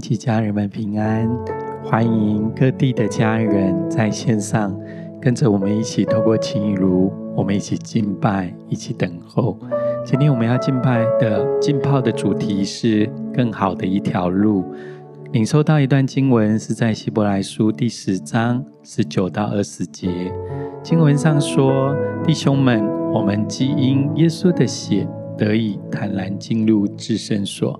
及家人们平安，欢迎各地的家人在线上跟着我们一起透过情雨如，我们一起敬拜，一起等候。今天我们要敬拜的浸泡的主题是更好的一条路。领受到一段经文是在希伯来书第十章十九到二十节，经文上说：“弟兄们，我们基因耶稣的血得以坦然进入至圣所。”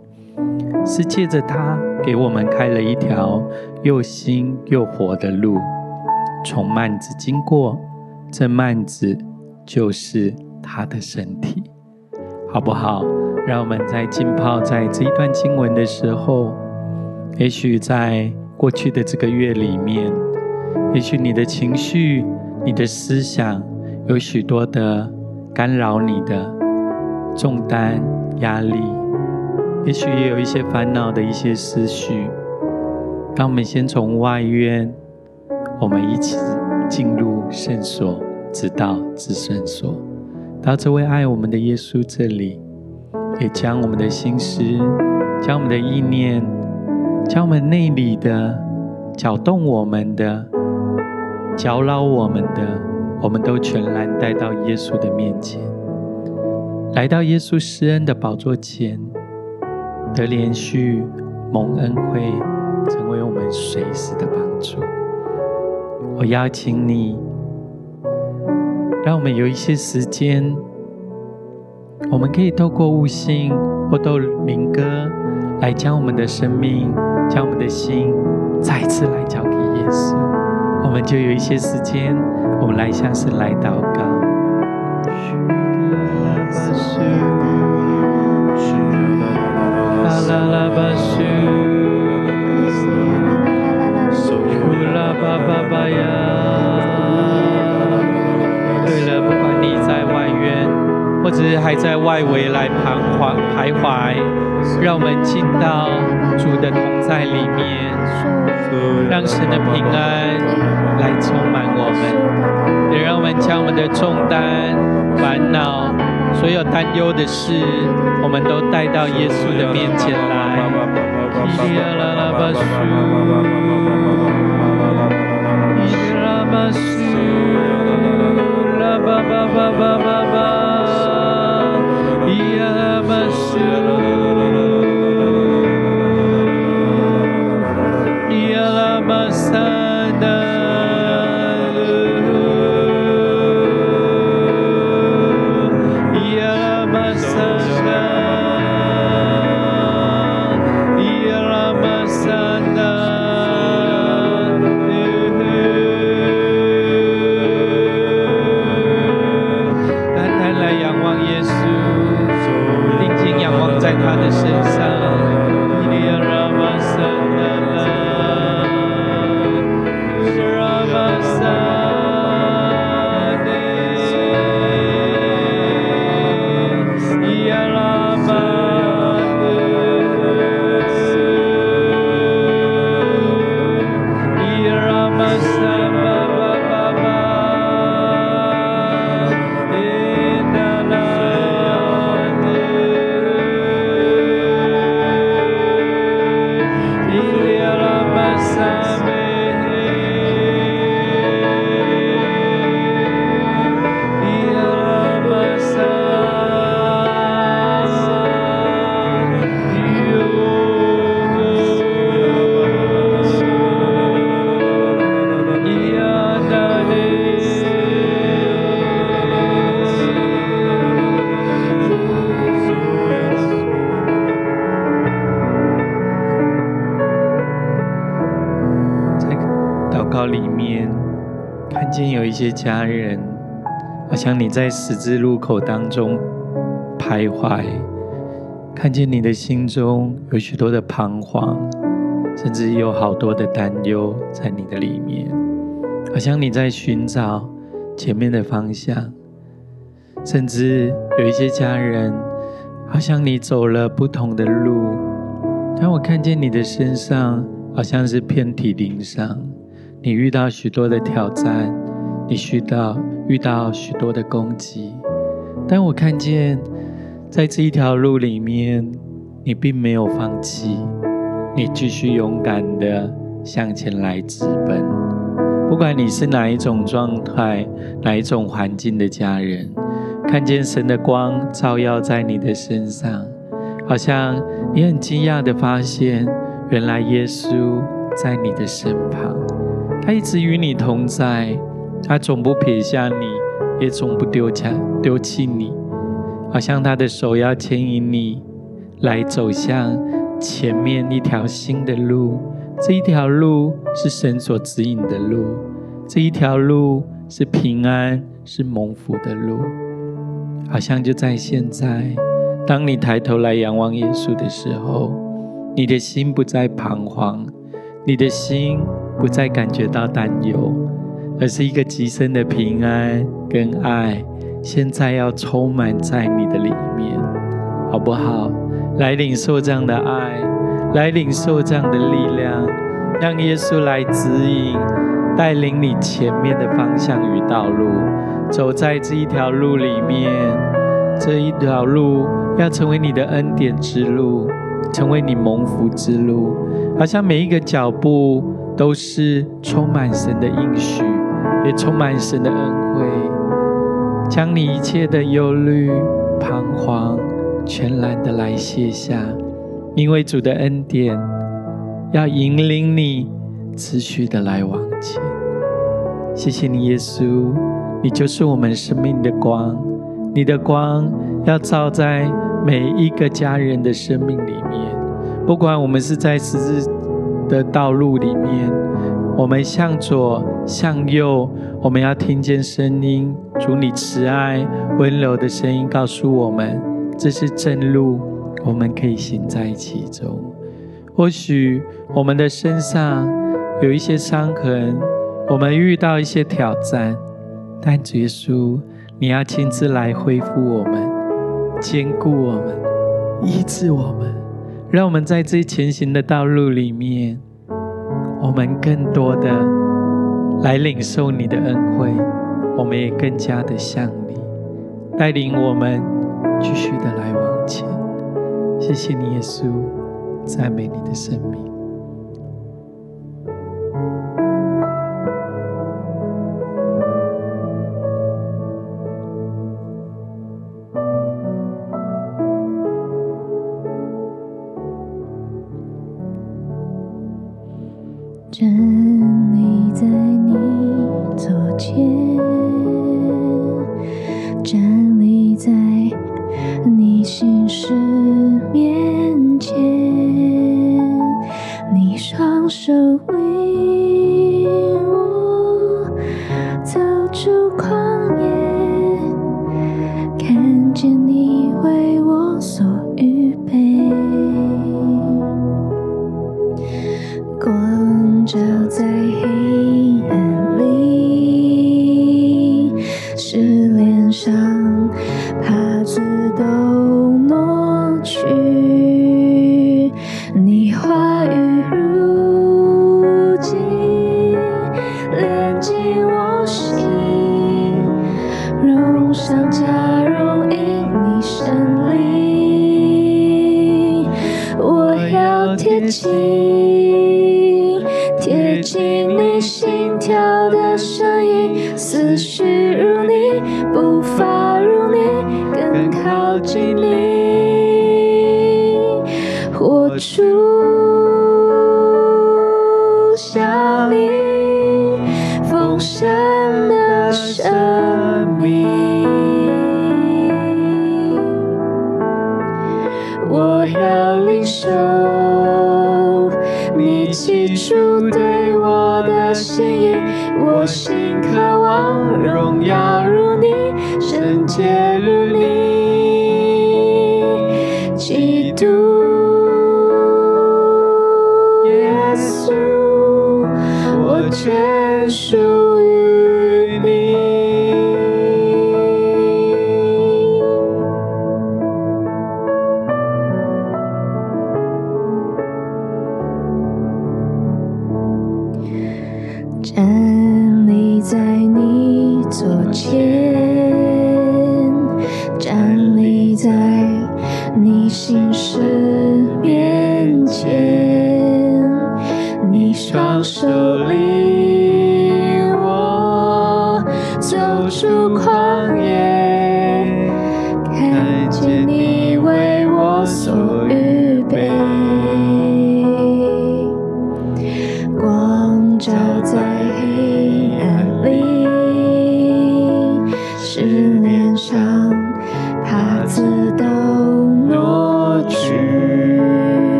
是借着他给我们开了一条又新又活的路，从幔子经过，这幔子就是他的身体，好不好？让我们在浸泡在这一段经文的时候，也许在过去的这个月里面，也许你的情绪、你的思想有许多的干扰你的重担、压力。也许也有一些烦恼的一些思绪，当我们先从外院，我们一起进入圣所，直到至圣所，到这位爱我们的耶稣这里，也将我们的心思、将我们的意念、将我们内里的搅动我们的、搅扰我们的，我们都全然带到耶稣的面前，来到耶稣施恩的宝座前。得连续蒙恩惠，成为我们随时的帮助。我邀请你，让我们有一些时间，我们可以透过悟性或透过灵歌，来将我们的生命、将我们的心再次来交给耶稣。我们就有一些时间，我们来向神来祷我们进到主的同在里面，让神的平安来充满我们，也让我们将我们的重担、烦恼。所有担忧的事，我们都带到耶稣的面前来。里面看见有一些家人，好像你在十字路口当中徘徊，看见你的心中有许多的彷徨，甚至有好多的担忧在你的里面，好像你在寻找前面的方向，甚至有一些家人，好像你走了不同的路，当我看见你的身上好像是遍体鳞伤，你遇到许多的挑战。你需到遇到许多的攻击，但我看见，在这一条路里面，你并没有放弃，你继续勇敢的向前来直奔。不管你是哪一种状态、哪一种环境的家人，看见神的光照耀在你的身上，好像你很惊讶的发现，原来耶稣在你的身旁，他一直与你同在，他总不撇下你，也总不丢下丢弃你，好像他的手要牵引你来走向前面一条新的路。这一条路是神所指引的路，这一条路是平安、是蒙福的路。好像就在现在，当你抬头来仰望耶稣的时候，你的心不再彷徨，你的心不再感觉到担忧，而是一个极深的平安跟爱，现在要充满在你的里面，好不好？来领受这样的爱。来领受这样的力量，让耶稣来指引、带领你前面的方向与道路。走在这一条路里面，这一条路要成为你的恩典之路，成为你蒙福之路。好像每一个脚步都是充满神的应许，也充满神的恩惠，将你一切的忧虑、彷徨，全然的来卸下。因为主的恩典要引领你持续的来往前，谢谢你，耶稣，你就是我们生命的光，你的光要照在每一个家人的生命里面。不管我们是在十字的道路里面，我们向左向右，我们要听见声音，主你慈爱温柔的声音告诉我们，这是正路。我们可以行在其中。或许我们的身上有一些伤痕，我们遇到一些挑战，但主耶稣，你要亲自来恢复我们，坚固我们，医治我们，让我们在这前行的道路里面，我们更多的来领受你的恩惠，我们也更加的向你，带领我们继续的来往前。谢谢你，耶稣，赞美你的生命。贴近贴近你心跳的声音，思绪如你，步伐如你，更靠近你。活出。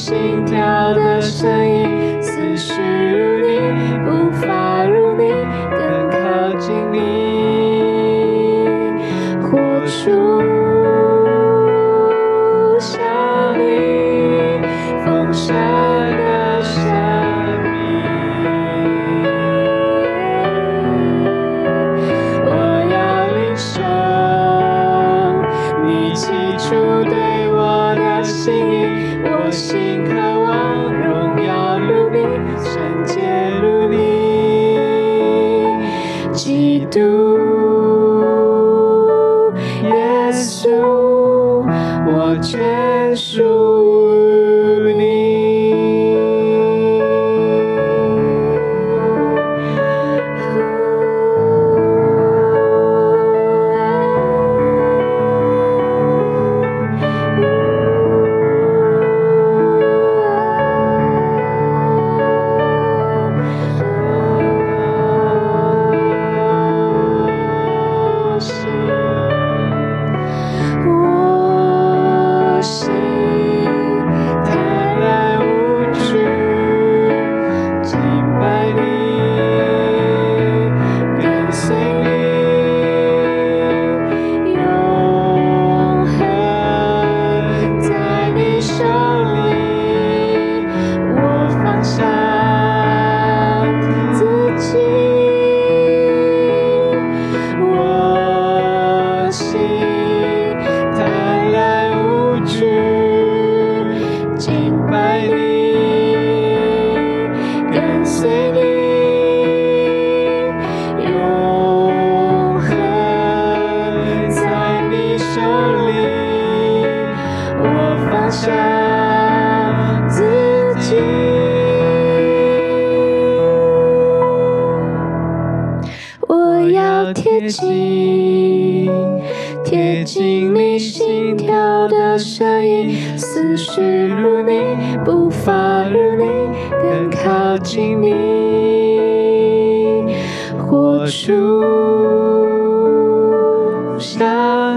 心跳的声音，基督耶稣，我全属。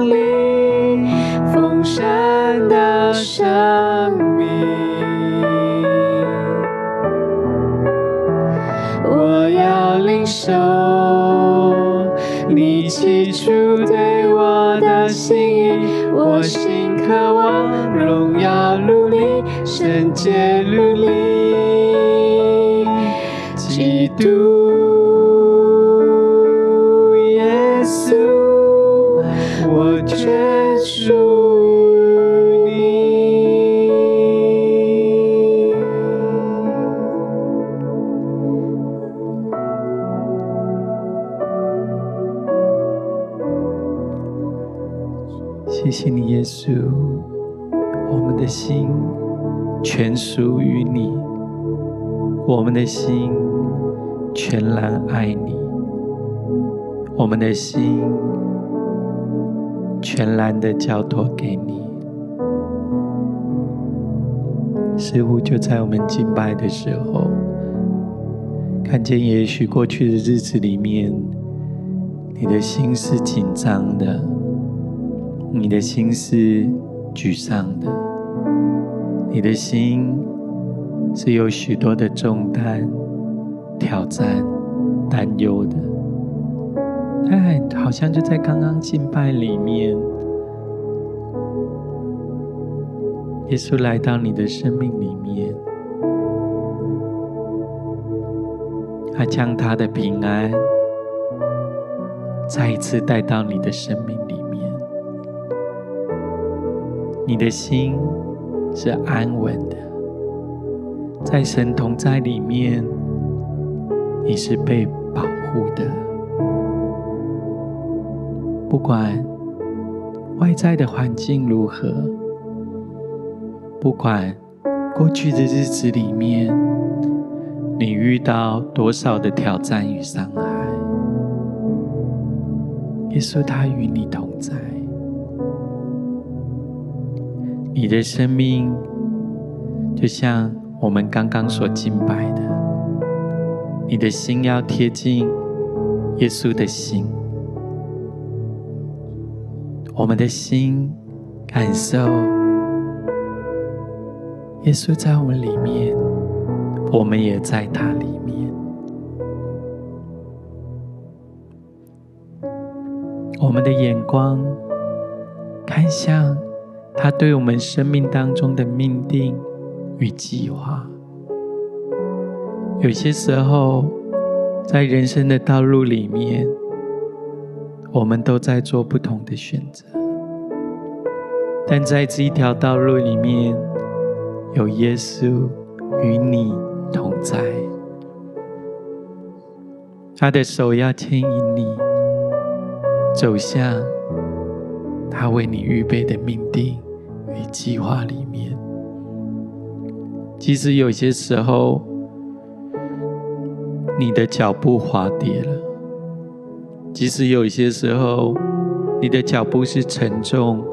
像你丰盛的生命，我要领受你起初对我的心意，我心渴望荣耀如你，圣洁如你，基督全属于你，我们的心全然爱你，我们的心全然的交托给你。似乎就在我们敬拜的时候，看见也许过去的日子里面，你的心是紧张的。你的心是沮丧的，你的心是有许多的重担、挑战、担忧的。但好像就在刚刚敬拜里面，耶稣来到你的生命里面，他将他的平安再一次带到你的生命里面。你的心是安稳的，在神同在里面，你是被保护的。不管外在的环境如何，不管过去的日子里面你遇到多少的挑战与伤害，耶稣他与你同在。你的生命就像我们刚刚所敬拜的，你的心要贴近耶稣的心，我们的心感受耶稣在我们里面，我们也在他里面，我们的眼光看向。他对我们生命当中的命定与计划，有些时候在人生的道路里面，我们都在做不同的选择，但在这一条道路里面，有耶稣与你同在，他的手要牵引你走向他为你预备的命定。与计划里面，即使有些时候你的脚步滑跌了，即使有些时候你的脚步是沉重，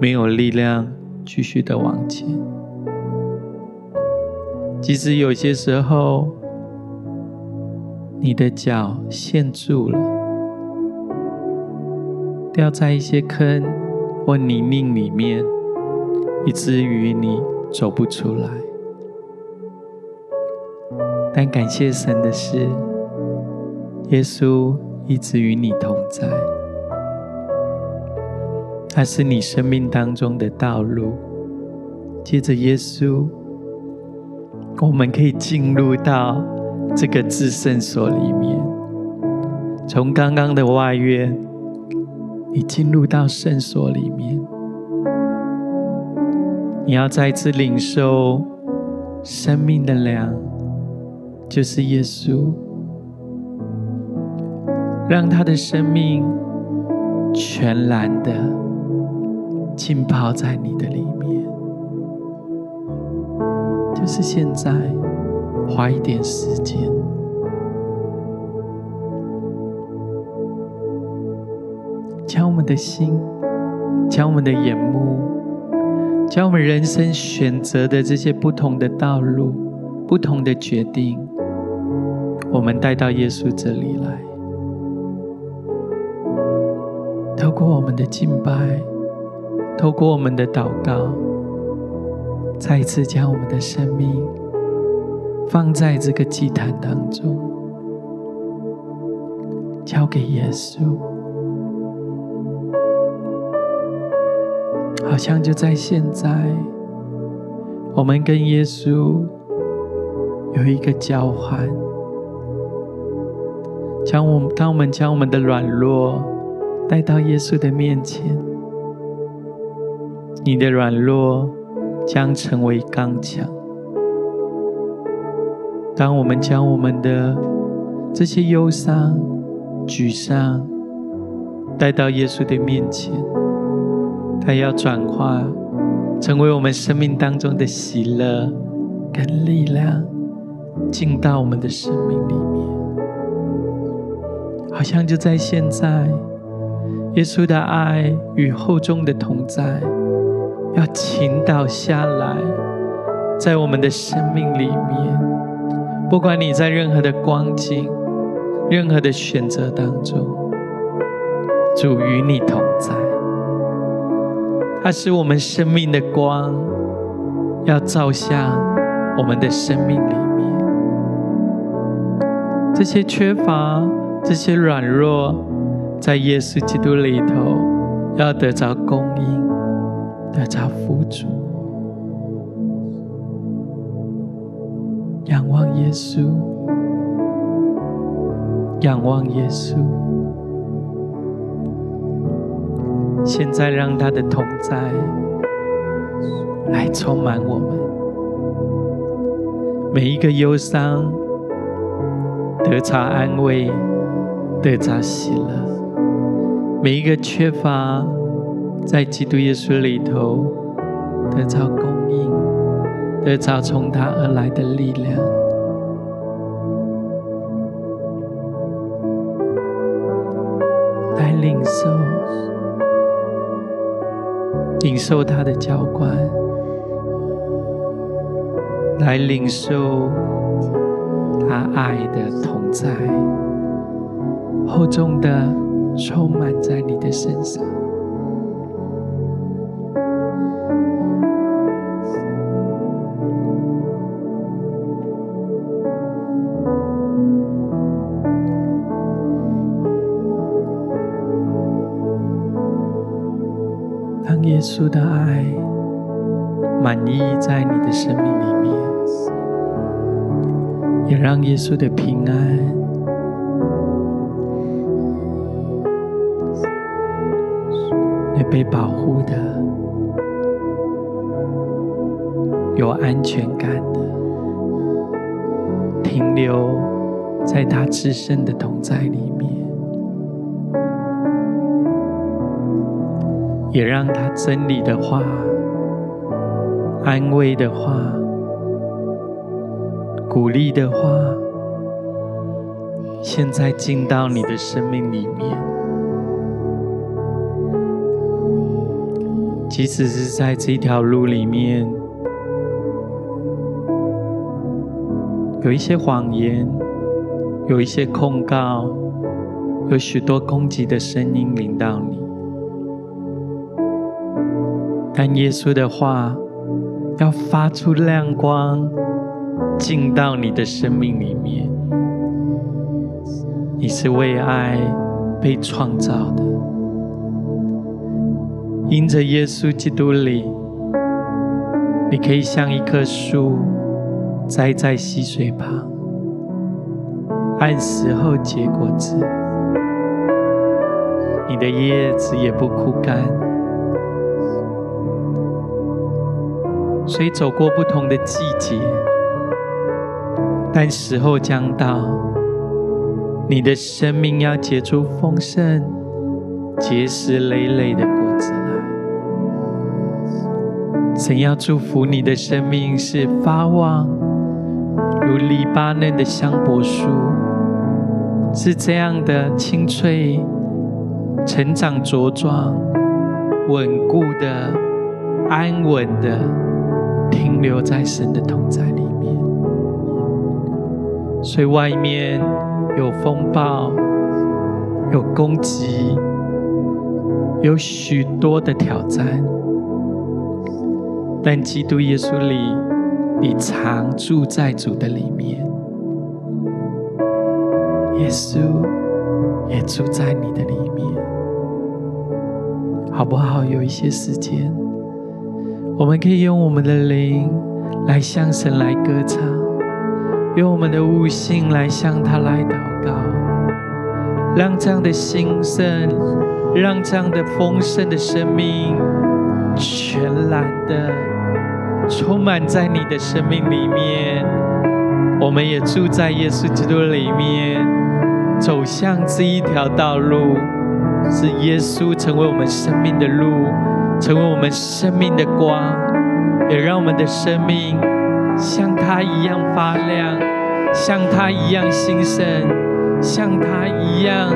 没有力量继续的往前，即使有些时候你的脚陷住了，掉在一些坑或泥泞里面。以至于你走不出来，但感谢神的是，耶稣一直与你同在，他是你生命当中的道路。借着耶稣，我们可以进入到这个至圣所里面，从刚刚的外院，你进入到圣所里面。你要再次领受生命的粮，就是耶稣，让他的生命全然的浸泡在你的里面。就是现在，花一点时间，将我们的心，将我们的眼目。将我们人生选择的这些不同的道路、不同的决定，我们带到耶稣这里来，透过我们的敬拜，透过我们的祷告，再一次将我们的生命放在这个祭坛当中，交给耶稣。好像就在现在，我们跟耶稣有一个交换。将我们，当我们将我们的软弱带到耶稣的面前，你的软弱将成为刚强。当我们将我们的这些忧伤、沮丧带到耶稣的面前。它要转化，成为我们生命当中的喜乐跟力量，进到我们的生命里面。好像就在现在，耶稣的爱与厚重的同在，要倾倒下来，在我们的生命里面。不管你在任何的光景、任何的选择当中，主与你同在。那是我们生命的光，要照向我们的生命里面。这些缺乏，这些软弱，在耶稣基督里头，要得着供应，得着辅助。仰望耶稣，仰望耶稣。现在让他的同在来充满我们。每一个忧伤得着安慰，得着喜乐；每一个缺乏，在基督耶稣里头得着供应，得着从他而来的力量。来领受，领受他的浇灌。来领受他爱的同在，厚重的充满在你的身上。稣的平安，你被保护的，有安全感的，停留在他自身的同在里面，也让他真理的话、安慰的话。鼓励的话，现在进到你的生命里面，即使是在这条路里面，有一些谎言，有一些控告，有许多攻击的声音临到你，但耶稣的话要发出亮光。进到你的生命里面，你是为爱被创造的，因着耶稣基督里，你可以像一棵树栽在溪水旁，按时候结果子，你的叶子也不枯干，虽走过不同的季节。但时候将到，你的生命要结出丰盛、结实累累的果子来。神要祝福你的生命是发旺，如黎巴嫩的香柏树，是这样的清脆、成长茁壮、稳固的、安稳的，停留在神的同在里。所以外面有风暴，有攻击，有许多的挑战，但基督耶稣里，你常住在主的里面，耶稣也住在你的里面，好不好？有一些时间，我们可以用我们的灵来向神来歌唱。用我们的悟性来向他来祷告，让这样的兴盛，让这样的丰盛的生命，全然的充满在你的生命里面。我们也住在耶稣基督里面，走向这一条道路，是耶稣成为我们生命的路，成为我们生命的光，也让我们的生命。像他一样发亮，像他一样兴盛，像他一样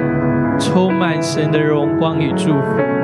充满神的荣光与祝福。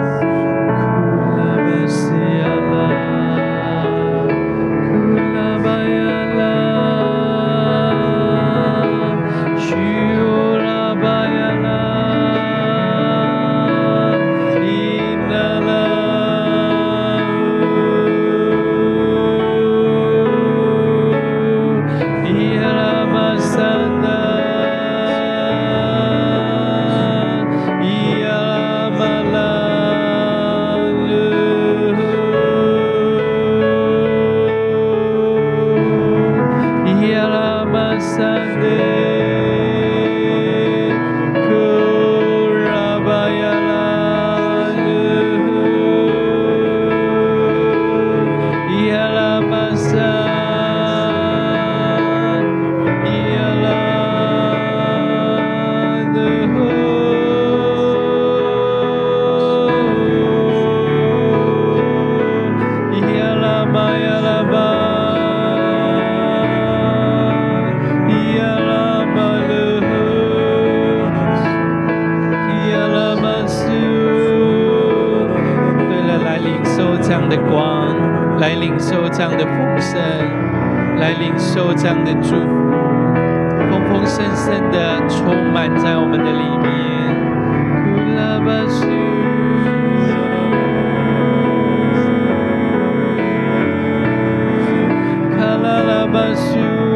But you.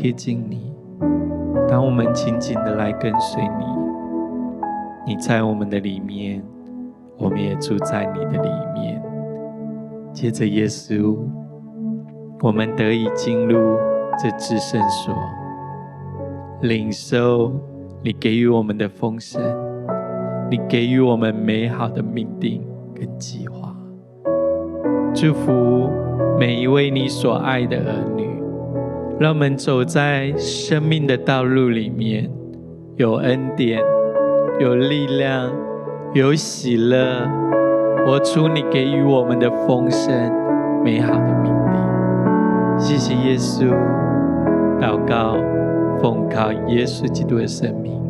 贴近你，当我们紧紧的来跟随你，你在我们的里面，我们也住在你的里面。接着，耶稣，我们得以进入这至圣所，领受你给予我们的丰盛，你给予我们美好的命定跟计划。祝福每一位你所爱的儿女。让我们走在生命的道路里面，有恩典，有力量，有喜乐，活出你给予我们的丰盛、美好的命定。谢谢耶稣，祷告，奉靠耶稣基督的生命。